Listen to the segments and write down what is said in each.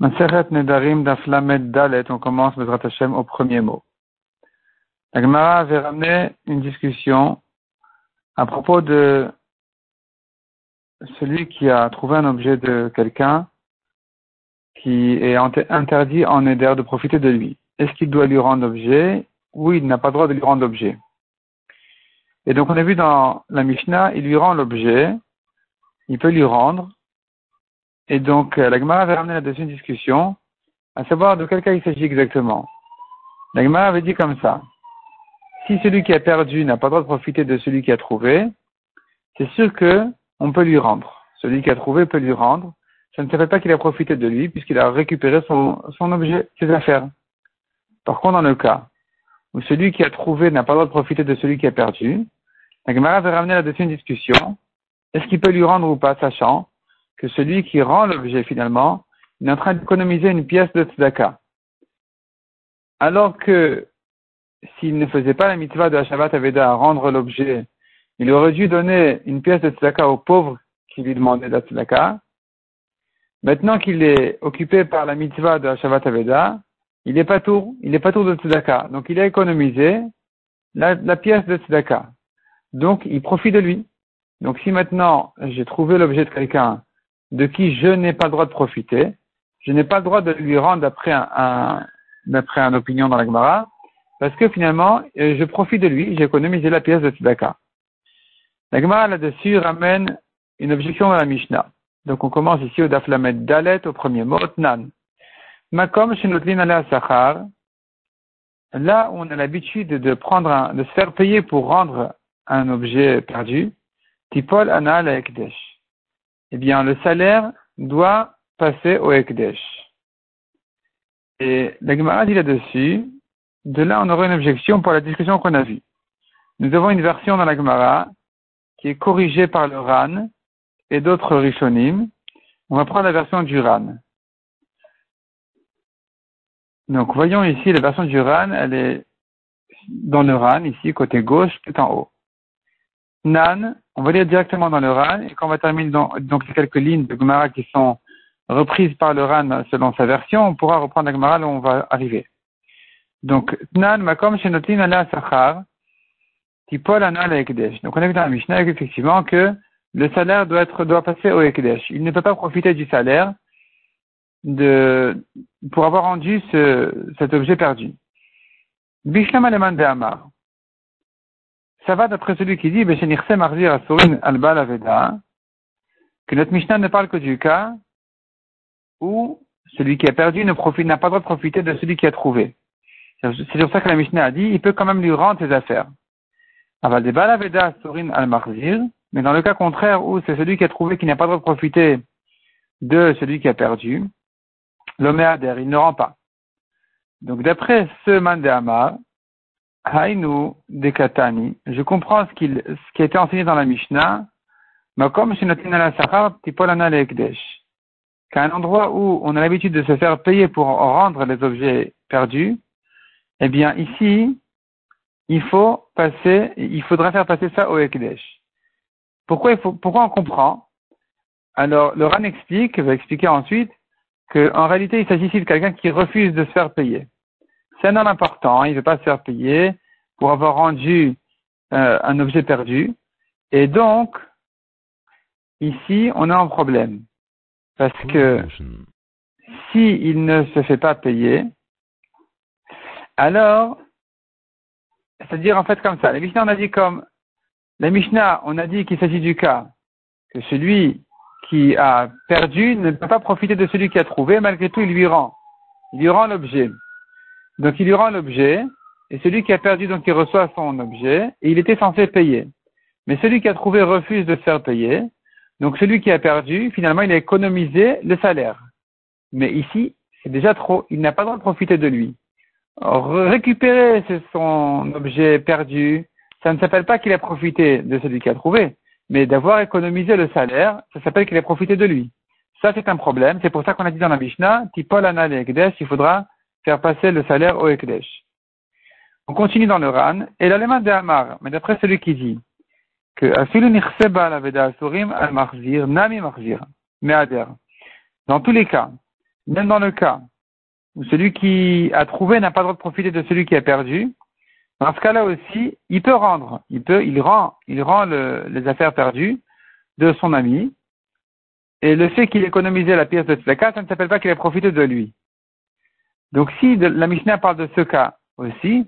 Maseret Nedarim on commence le Hashem au premier mot. La avait ramené une discussion à propos de celui qui a trouvé un objet de quelqu'un qui est interdit en Neder de profiter de lui. Est-ce qu'il doit lui rendre l'objet ou il n'a pas le droit de lui rendre l'objet Et donc on a vu dans la Mishnah, il lui rend l'objet, il peut lui rendre, et donc, euh, la Gemara avait ramené là-dessus une discussion, à savoir de quel cas il s'agit exactement. La Gemara avait dit comme ça. Si celui qui a perdu n'a pas le droit de profiter de celui qui a trouvé, c'est sûr que on peut lui rendre. Celui qui a trouvé peut lui rendre. Ça ne fait pas qu'il a profité de lui, puisqu'il a récupéré son, son objet, ses affaires. Par contre, dans le cas où celui qui a trouvé n'a pas le droit de profiter de celui qui a perdu, la Gemara avait ramené là-dessus une discussion. Est-ce qu'il peut lui rendre ou pas, sachant que celui qui rend l'objet finalement, il est en train d'économiser une pièce de tzedaka. Alors que s'il ne faisait pas la mitzvah de Shabbat Aveda à rendre l'objet, il aurait dû donner une pièce de tzedaka au pauvre qui lui demandait de la tzedaka. Maintenant qu'il est occupé par la mitzvah de Shabbat Aveda, il n'est pas tour, il n'est pas tour de tzedaka. Donc il a économisé la, la pièce de tzedaka. Donc il profite de lui. Donc si maintenant j'ai trouvé l'objet de quelqu'un de qui je n'ai pas le droit de profiter, je n'ai pas le droit de lui rendre d'après un, d'après un opinion dans la Gemara, parce que finalement, euh, je profite de lui, j'ai économisé la pièce de Tzedaka. La Gemara là-dessus ramène une objection dans la Mishnah. Donc on commence ici au Daflamet Dalet, au premier mot, Nan. Makom ala Sachar, là on a l'habitude de prendre un, de se faire payer pour rendre un objet perdu, Tipol Anal Ekdesh eh bien, le salaire doit passer au Ekdesh. Et la Gemara dit là-dessus, de là, on aurait une objection pour la discussion qu'on a vue. Nous avons une version dans la Gemara qui est corrigée par le RAN et d'autres Rishonim. On va prendre la version du RAN. Donc, voyons ici la version du RAN, elle est dans le RAN, ici, côté gauche, tout en haut. Nan, on va lire directement dans le RAN, et quand on va terminer dans, donc les quelques lignes de Gemara qui sont reprises par le RAN selon sa version, on pourra reprendre la Gemara là où on va arriver. Donc, Nan, Makom, Shenotin, Ala, Sachar, Tipol, Ana, Ekdesh. Donc, on a vu dans la Mishnah, effectivement, que le salaire doit être, doit passer au Ekdesh. Il ne peut pas profiter du salaire pour avoir rendu ce, cet objet perdu. Bishlam Aleman Amar ça va d'après celui qui dit, que notre Mishnah ne parle que du cas où celui qui a perdu n'a pas le droit de profiter de celui qui a trouvé. C'est sur ça que la Mishnah a dit, il peut quand même lui rendre ses affaires. Mais dans le cas contraire où c'est celui qui a trouvé qui n'a pas le droit de profiter de celui qui a perdu, l'homme il ne rend pas. Donc d'après ce Mandéama, Hainu Dekatani. Je comprends ce, qui a été enseigné dans la Mishnah. Makom Qu'à un endroit où on a l'habitude de se faire payer pour rendre les objets perdus, eh bien ici, il faut passer, il faudra faire passer ça au Ekdesh. Pourquoi il faut, pourquoi on comprend? Alors, le Ran explique, va expliquer ensuite, qu'en réalité, il s'agit ici de quelqu'un qui refuse de se faire payer. C'est un homme important, il ne veut pas se faire payer pour avoir rendu euh, un objet perdu. Et donc, ici, on a un problème. Parce que si il ne se fait pas payer, alors, c'est-à-dire en fait comme ça. La Mishnah, on a dit comme, la Mishnah, on a dit qu'il s'agit du cas que celui qui a perdu ne peut pas profiter de celui qui a trouvé, malgré tout, il lui rend. Il lui rend l'objet. Donc il lui rend l'objet, et celui qui a perdu, donc il reçoit son objet, et il était censé payer. Mais celui qui a trouvé refuse de se faire payer, donc celui qui a perdu, finalement, il a économisé le salaire. Mais ici, c'est déjà trop, il n'a pas le droit de profiter de lui. récupérer son objet perdu, ça ne s'appelle pas qu'il a profité de celui qui a trouvé, mais d'avoir économisé le salaire, ça s'appelle qu'il a profité de lui. Ça, c'est un problème. C'est pour ça qu'on a dit dans la Mishnah, il faudra faire passer le salaire au Ekdesh. On continue dans le Ran, et l'alema de Amar, mais d'après celui qui dit que al Nami Dans tous les cas, même dans le cas où celui qui a trouvé n'a pas le droit de profiter de celui qui a perdu, dans ce cas-là aussi, il peut rendre, il peut, il rend, il rend les affaires perdues de son ami, et le fait qu'il économisé la pièce de tzedaka, ça ne s'appelle pas qu'il a profité de lui. Donc si la Mishnah parle de ce cas aussi,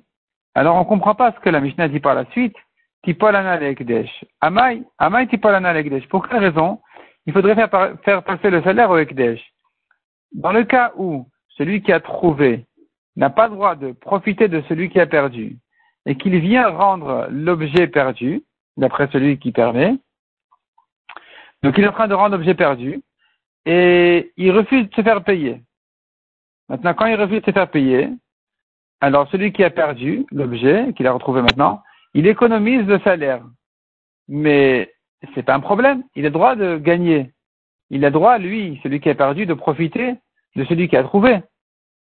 alors on ne comprend pas ce que la Mishnah dit par la suite. Tipolana lekdesh. Amai, amai tipolana lekdesh. Pour quelle raison? Il faudrait faire, faire passer le salaire au ekdesh. Dans le cas où celui qui a trouvé n'a pas le droit de profiter de celui qui a perdu, et qu'il vient rendre l'objet perdu, d'après celui qui permet, donc il est en train de rendre l'objet perdu, et il refuse de se faire payer. Maintenant, quand il refuse de se faire payer, alors celui qui a perdu l'objet, qu'il a retrouvé maintenant, il économise le salaire. Mais c'est pas un problème. Il a droit de gagner. Il a droit, lui, celui qui a perdu, de profiter de celui qui a trouvé.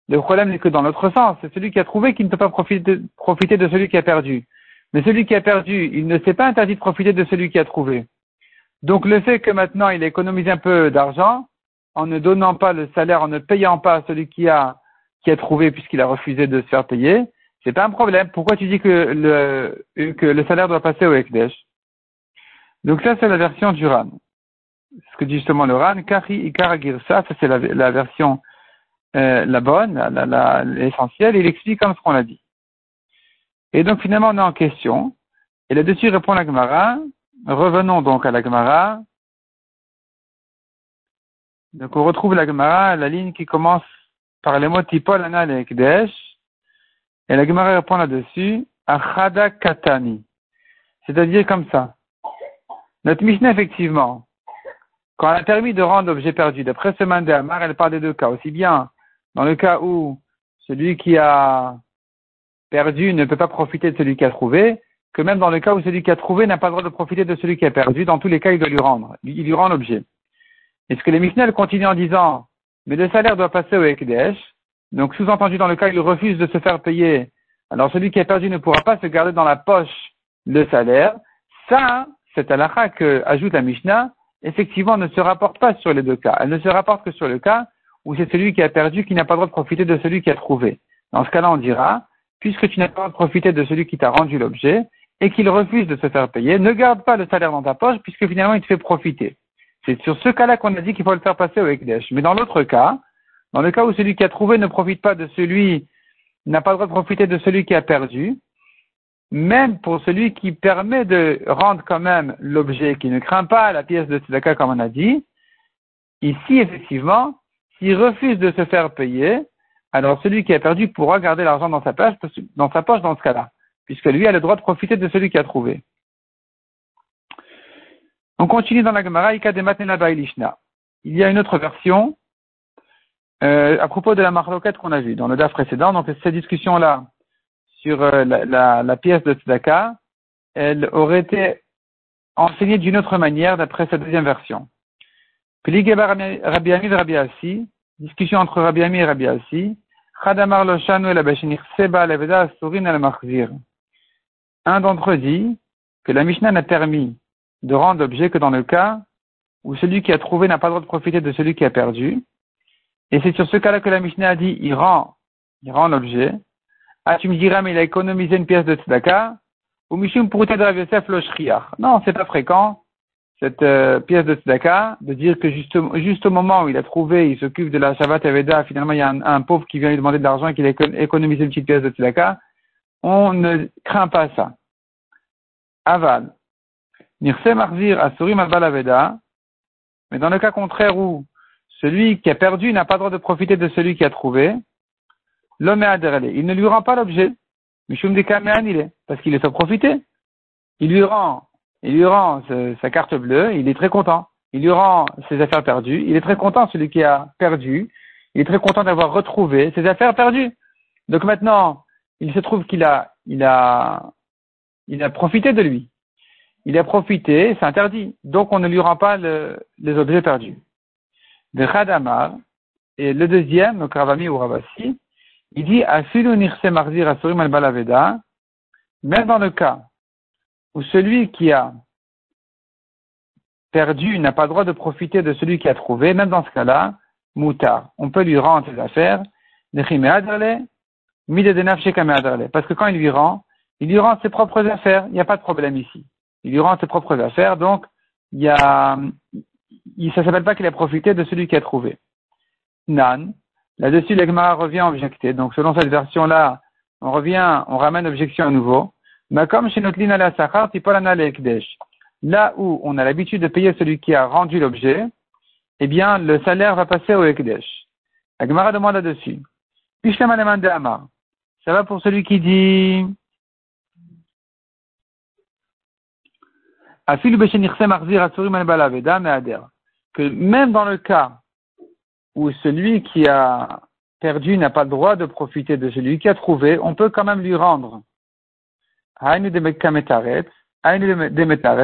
Le problème n'est que dans l'autre sens. C'est celui qui a trouvé qui ne peut pas profiter, profiter de celui qui a perdu. Mais celui qui a perdu, il ne s'est pas interdit de profiter de celui qui a trouvé. Donc le fait que maintenant il économise un peu d'argent, en ne donnant pas le salaire, en ne payant pas celui qui a, qui a trouvé puisqu'il a refusé de se faire payer, c'est pas un problème. Pourquoi tu dis que le, que le salaire doit passer au Ekdesh? Donc ça, c'est la version du RAN. Ce que dit justement le RAN, Kari Ikara ça c'est la, la, version euh, la bonne, l'essentielle, la, il explique comme ce qu'on a dit. Et donc finalement, on est en question. Et là-dessus répond la Gemara. Revenons donc à la Gemara. Donc on retrouve la Gemara, la ligne qui commence par les mots Tipol Anal et Ekdesh. Et la Gemara répond là-dessus, Achada Katani. C'est-à-dire comme ça. Notre Mishnah, effectivement, quand elle a permis de rendre l'objet perdu, d'après ce Amar, elle parle des deux cas. Aussi bien dans le cas où celui qui a perdu ne peut pas profiter de celui qui a trouvé, que même dans le cas où celui qui a trouvé n'a pas le droit de profiter de celui qui a perdu, dans tous les cas, il doit lui rendre. Il lui rend l'objet. Est-ce que les Mishnah continuent en disant, mais le salaire doit passer au Ekdesh, donc, sous-entendu, dans le cas où il refuse de se faire payer, alors celui qui a perdu ne pourra pas se garder dans la poche le salaire. Ça, cette halakha que ajoute la Mishnah, effectivement, ne se rapporte pas sur les deux cas. Elle ne se rapporte que sur le cas où c'est celui qui a perdu qui n'a pas le droit de profiter de celui qui a trouvé. Dans ce cas-là, on dira, puisque tu n'as pas le droit de profiter de celui qui t'a rendu l'objet, et qu'il refuse de se faire payer, ne garde pas le salaire dans ta poche, puisque finalement il te fait profiter. C'est sur ce cas-là qu'on a dit qu'il faut le faire passer au Ekdesh. Mais dans l'autre cas, dans le cas où celui qui a trouvé ne profite pas de celui, n'a pas le droit de profiter de celui qui a perdu, même pour celui qui permet de rendre quand même l'objet, qui ne craint pas la pièce de tzedaka comme on a dit, ici effectivement, s'il refuse de se faire payer, alors celui qui a perdu pourra garder l'argent dans sa poche, dans sa poche dans ce cas-là, puisque lui a le droit de profiter de celui qui a trouvé. On continue dans la Gemara, Il y a une autre version euh, à propos de la marloquette qu'on a vue. Dans le DAF précédent, donc cette discussion-là sur euh, la, pièce de Tzedaka, elle aurait été enseignée d'une autre manière d'après cette deuxième version. Rabbi Ami Rabbi Assi, discussion entre Rabbi Ami et Rabbi Assi, Chadamar Loshanu et Seba Leveda Surin al Un d'entre eux dit que la Mishnah n'a permis de rendre l'objet que dans le cas où celui qui a trouvé n'a pas le droit de profiter de celui qui a perdu, et c'est sur ce cas-là que la Mishnah a dit, il rend, il rend l'objet. Ah, tu me diras, mais il a économisé une pièce de tzedaka. Ou Mishum pour de Yosef lo Non, c'est pas fréquent, cette euh, pièce de tzedaka, de dire que juste, au moment où il a trouvé, il s'occupe de la Shabbat Aveda, finalement il y a un, pauvre qui vient lui demander de l'argent et qu'il a économisé une petite pièce de tzedaka. On ne craint pas ça. Aval. Nirse Marzir Asurim Albal Aveda. Mais dans le cas contraire où celui qui a perdu n'a pas droit de profiter de celui qui a trouvé. L'homme est adhéré. Il ne lui rend pas l'objet. Mishum de est, parce qu'il est sans profiter. Il lui rend, sa carte bleue, il est très content. Il lui rend ses affaires perdues. Il est très content, celui qui a perdu. Il est très content d'avoir retrouvé ses affaires perdues. Donc maintenant, il se trouve qu'il a, il a, il a profité de lui. Il a profité, c'est interdit. Donc on ne lui rend pas les objets perdus de Khadamar, et le deuxième, le Kravami ou Ravasi, il dit nirse al balaveda, même dans le cas où celui qui a perdu n'a pas le droit de profiter de celui qui a trouvé, même dans ce cas-là, moutar. On peut lui rendre ses affaires, parce que quand il lui rend, il lui rend ses propres affaires, il n'y a pas de problème ici. Il lui rend ses propres affaires, donc il y a, s'appelle pas qu'il a profité de celui qui a trouvé. Nan, là-dessus, l'Egmara revient objecter. Donc, selon cette version-là, on revient, on ramène objection à nouveau. Mais comme chez notre ligne là où on a l'habitude de payer celui qui a rendu l'objet, eh bien, le salaire va passer au Ekdesh. La Gemara demande là-dessus. Ça va pour celui qui dit, que même dans le cas où celui qui a perdu n'a pas le droit de profiter de celui qui a trouvé, on peut quand même lui rendre.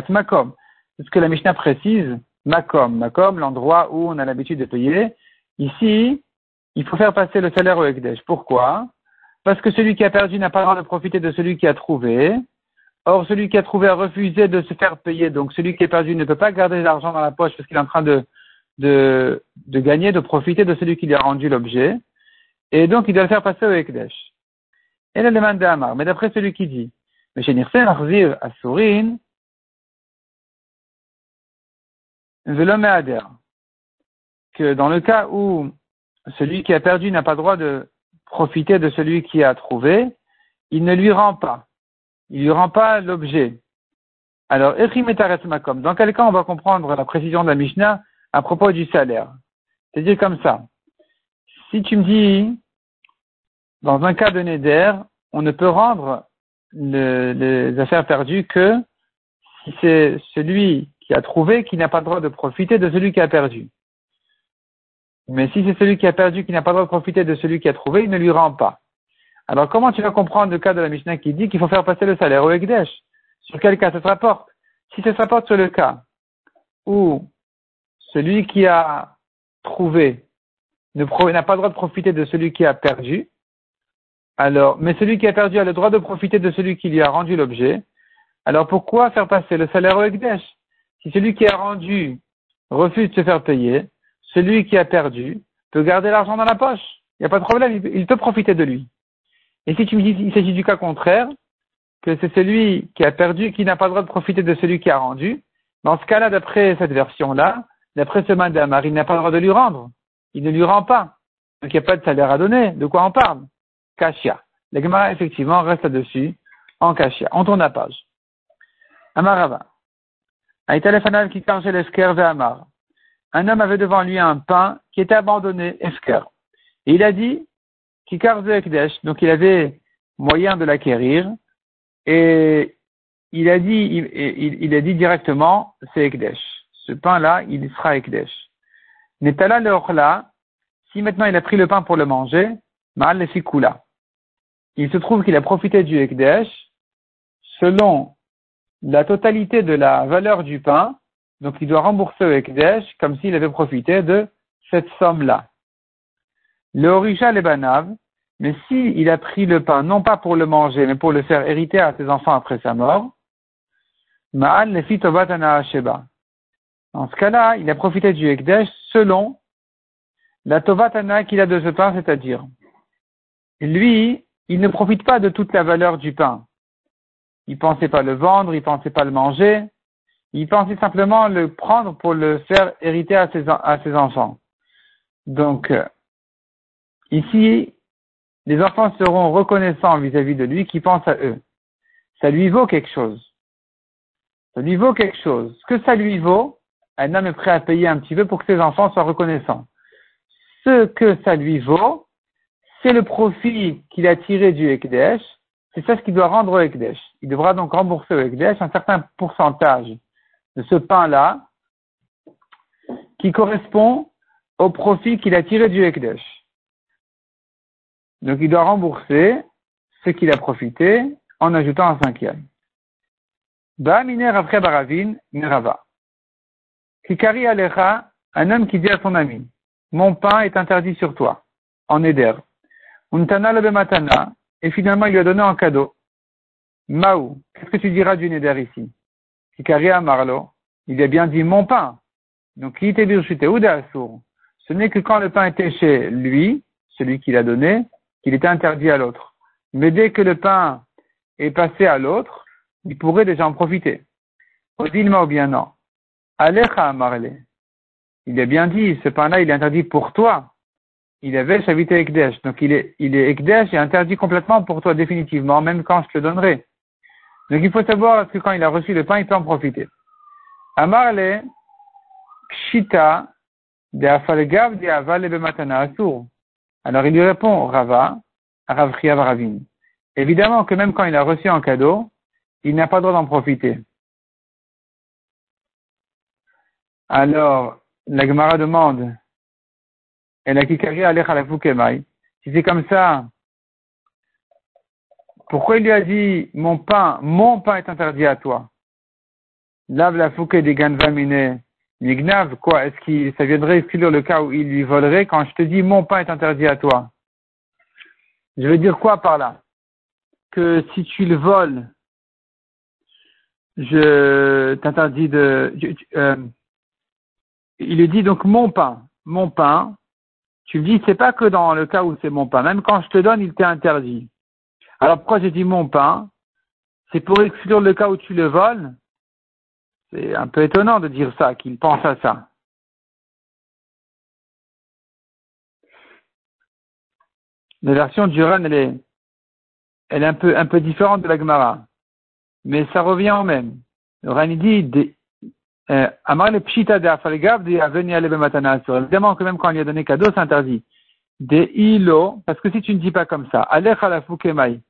Makom. C'est ce que la Mishnah précise. Makom. Makom, l'endroit où on a l'habitude de payer. Ici, il faut faire passer le salaire au Ekdesh. Pourquoi? Parce que celui qui a perdu n'a pas le droit de profiter de celui qui a trouvé. Or, celui qui a trouvé a refusé de se faire payer. Donc, celui qui est perdu ne peut pas garder l'argent dans la poche parce qu'il est en train de, gagner, de profiter de celui qui lui a rendu l'objet. Et donc, il doit le faire passer au Ekdesh. Et la demande d'Amar. Mais d'après celui qui dit, mais chez Arzir Asurin, que dans le cas où celui qui a perdu n'a pas droit de profiter de celui qui a trouvé, il ne lui rend pas. Il ne lui rend pas l'objet. Alors, Makom, dans quel cas on va comprendre la précision de la Mishnah à propos du salaire? C'est-à-dire comme ça. Si tu me dis, dans un cas de Neder, on ne peut rendre les affaires perdues que si c'est celui qui a trouvé qui n'a pas le droit de profiter de celui qui a perdu. Mais si c'est celui qui a perdu qui n'a pas le droit de profiter de celui qui a trouvé, il ne lui rend pas. Alors comment tu vas comprendre le cas de la Mishnah qui dit qu'il faut faire passer le salaire au Ekdesh Sur quel cas ça se rapporte? Si ça se rapporte sur le cas où celui qui a trouvé n'a pas le droit de profiter de celui qui a perdu, alors, mais celui qui a perdu a le droit de profiter de celui qui lui a rendu l'objet, alors pourquoi faire passer le salaire au Ekdesh Si celui qui a rendu refuse de se faire payer, celui qui a perdu peut garder l'argent dans la poche. Il n'y a pas de problème, il peut profiter de lui. Et si tu me dis qu'il s'agit du cas contraire, que c'est celui qui a perdu qui n'a pas le droit de profiter de celui qui a rendu, dans ce cas-là, d'après cette version-là, d'après ce mandamar, il n'a pas le droit de lui rendre. Il ne lui rend pas. Donc il n'y a pas de salaire à donner. De quoi on parle? Kashia. L'Egmara, effectivement, reste là-dessus, en Kashia. On tourne la page. Amarava. Un homme avait devant lui un pain qui était abandonné, Esker. Et il a dit, Kikar donc il avait moyen de l'acquérir, et il a dit, il, a dit directement, c'est Ekdesh. Ce pain-là, il sera Ekdesh. Netala là, si maintenant il a pris le pain pour le manger, mal le fikula. Il se trouve qu'il a profité du Ekdesh selon la totalité de la valeur du pain, donc il doit rembourser au Ekdesh comme s'il avait profité de cette somme-là. Le Orisha Lebanav, mais s'il il a pris le pain, non pas pour le manger, mais pour le faire hériter à ses enfants après sa mort, Ma'al Lefi Sheba. Dans ce cas-là, il a profité du Ekdesh selon la Tovatana qu'il a de ce pain, c'est-à-dire, lui, il ne profite pas de toute la valeur du pain. Il pensait pas le vendre, il pensait pas le manger, il pensait simplement le prendre pour le faire hériter à ses, à ses enfants. Donc, euh, ici, les enfants seront reconnaissants vis-à-vis de lui qui pense à eux. Ça lui vaut quelque chose. Ça lui vaut quelque chose. Ce que ça lui vaut, un homme est prêt à payer un petit peu pour que ses enfants soient reconnaissants. Ce que ça lui vaut, c'est le profit qu'il a tiré du Ekdesh, c'est ça ce qu'il doit rendre au Ekdesh. Il devra donc rembourser au Ekdesh un certain pourcentage de ce pain-là qui correspond au profit qu'il a tiré du Ekdesh. Donc il doit rembourser ce qu'il a profité en ajoutant un cinquième. Ba miner après baravin mirava. Kikari alecha, un homme qui dit à son ami, mon pain est interdit sur toi, en éder. Untana le matana, et finalement il lui a donné un cadeau. Maou, qu'est-ce que tu diras du Neder ici? Kikari Marlo, il a bien dit mon pain. Donc qui était birchute ou. Ce n'est que quand le pain était chez lui, celui qui l'a donné, qu'il était interdit à l'autre. Mais dès que le pain est passé à l'autre, il pourrait déjà en profiter. Odilma ou bien non. Alecha amarle. Il a bien dit, ce pain-là, il est interdit pour toi. Il avait. Donc il est, il est Ekdesh et interdit complètement pour toi définitivement, même quand je te le donnerai. Donc il faut savoir que quand il a reçu le pain, il peut en profiter. Amarle, Kshita, de de Avale Bematana Asur. Alors il lui répond, Rava, Rav Ravin. Évidemment que même quand il a reçu un cadeau, il n'a pas le droit d'en profiter. Alors, la Gemara demande, la Kikari Si c'est comme ça, pourquoi il lui a dit, mon pain, mon pain est interdit à toi? Lave la fouke des ganvamine, Nignav, quoi, est-ce que ça viendrait exclure le cas où il lui volerait quand je te dis, mon pain est interdit à toi? Je veux dire quoi par là? Que si tu le voles, je t'interdis de, euh, il lui dit donc mon pain, mon pain. Tu me dis, c'est pas que dans le cas où c'est mon pain. Même quand je te donne, il t'est interdit. Alors pourquoi j'ai dit mon pain? C'est pour exclure le cas où tu le voles. C'est un peu étonnant de dire ça, qu'il pense à ça. La version du Ran, elle est, un peu, différente de la Gemara. Mais ça revient au même. Le Ran, dit, euh, Évidemment que même quand il a donné cadeau, c'est interdit. Des ilo, parce que si tu ne dis pas comme ça, alecha la mai,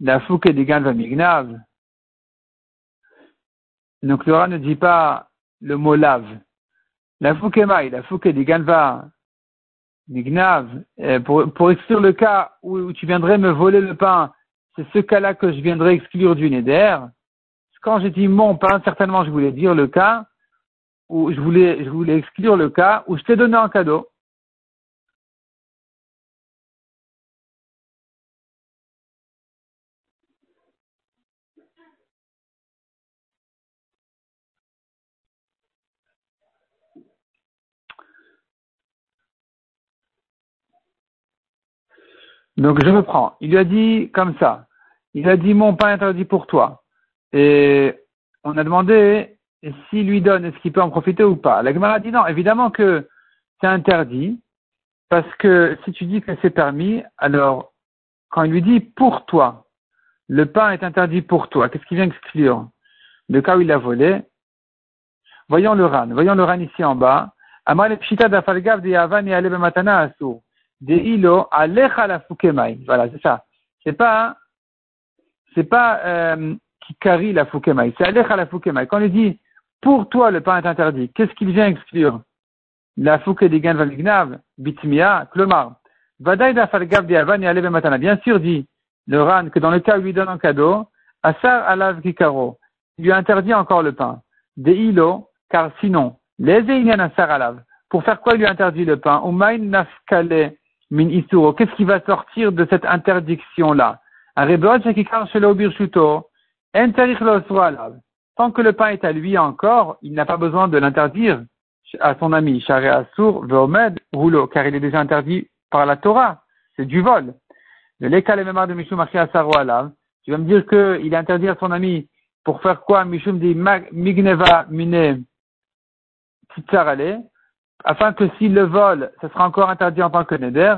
la fouke des mignav. Donc le rat ne dit pas le mot lave. La fouke mai, la fouke des va mignav, euh, pour, pour exclure le cas où, tu viendrais me voler le pain, c'est ce cas-là que je viendrais exclure du neder. Quand j'ai dit mon pain, certainement je voulais dire le cas où je voulais, je voulais exclure le cas où je t'ai donné un cadeau. Donc je me prends. Il lui a dit comme ça. Il a dit mon pain interdit pour toi. Et on a demandé s'il lui donne, est-ce qu'il peut en profiter ou pas? La Gemara dit non, évidemment que c'est interdit, parce que si tu dis que c'est permis, alors quand il lui dit pour toi, le pain est interdit pour toi, qu'est-ce qu'il vient exclure? Le cas où il a volé, voyons le ran, voyons le ran ici en bas. Voilà, c'est ça. C'est pas, c'est pas euh, qui carie la fukemai, c'est alecha la fukemai. Quand il dit pour toi le pain est interdit, qu'est-ce qu'il vient exclure? La fouke digan valignav, bitmia, klomar. Vadaï da et matana. Bien sûr, dit le ran que dans le cas où il lui donne un cadeau, asar alav kikaro, il lui interdit encore le pain. De ilo, car sinon, les asar alav. Pour faire quoi il lui interdit le pain? Umain nafkale min isuro. Qu'est-ce qui va sortir de cette interdiction-là? Tant que le pain est à lui encore, il n'a pas besoin de l'interdire à son ami. Rouleau, car il est déjà interdit par la Torah. C'est du vol. Le l'écale de Mishum. Tu vas me dire qu'il est interdit à son ami pour faire quoi? Mishum dit Migneva Mine afin que s'il le vole, ce sera encore interdit en tant que Neder.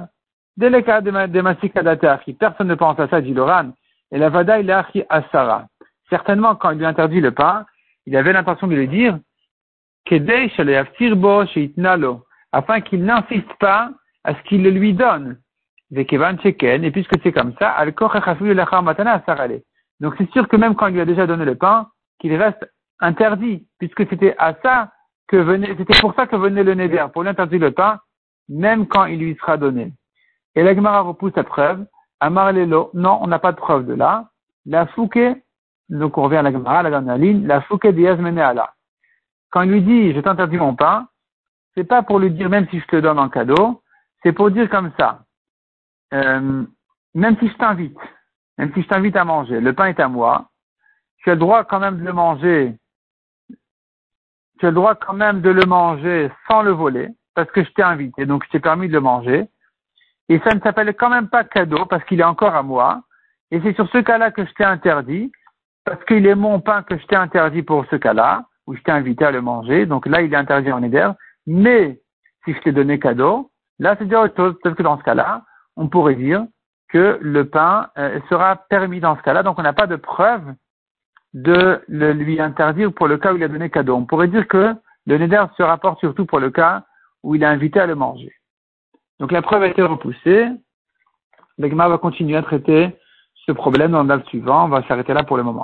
Dès les cas de Masikadate personne ne pense à ça, dit Loran. Et la Vada, il est Asara. Certainement, quand il lui interdit le pain, il avait l'intention de lui dire afin qu'il n'insiste pas à ce qu'il le lui donne. Et puisque c'est comme ça, donc c'est sûr que même quand il lui a déjà donné le pain, qu'il reste interdit, puisque c'était à ça c'était pour ça que venait le neder, pour lui interdire le pain, même quand il lui sera donné. Et l'Agmara repousse la preuve. Amar non, on n'a pas de preuve de là. La fouke, donc on revient à la Gemara, la dernière ligne, la fouquet ala. Quand il lui dit je t'interdis mon pain, c'est pas pour lui dire même si je te donne en cadeau, c'est pour dire comme ça. Euh, même si je t'invite, même si je t'invite à manger, le pain est à moi, tu as le droit quand même de le manger, tu as le droit quand même de le manger sans le voler, parce que je t'ai invité, donc je t'ai permis de le manger. Et ça ne s'appelle quand même pas cadeau parce qu'il est encore à moi. Et c'est sur ce cas-là que je t'ai interdit, parce qu'il est mon pain que je t'ai interdit pour ce cas-là, où je t'ai invité à le manger. Donc là, il est interdit en éder. Mais si je t'ai donné cadeau, là, c'est déjà autre chose. Peut-être que dans ce cas-là, on pourrait dire que le pain euh, sera permis dans ce cas-là. Donc on n'a pas de preuve de le lui interdire pour le cas où il a donné cadeau. On pourrait dire que le neder se rapporte surtout pour le cas où il a invité à le manger. Donc la preuve a été repoussée. L'Egma va continuer à traiter ce problème dans le suivant. On va s'arrêter là pour le moment.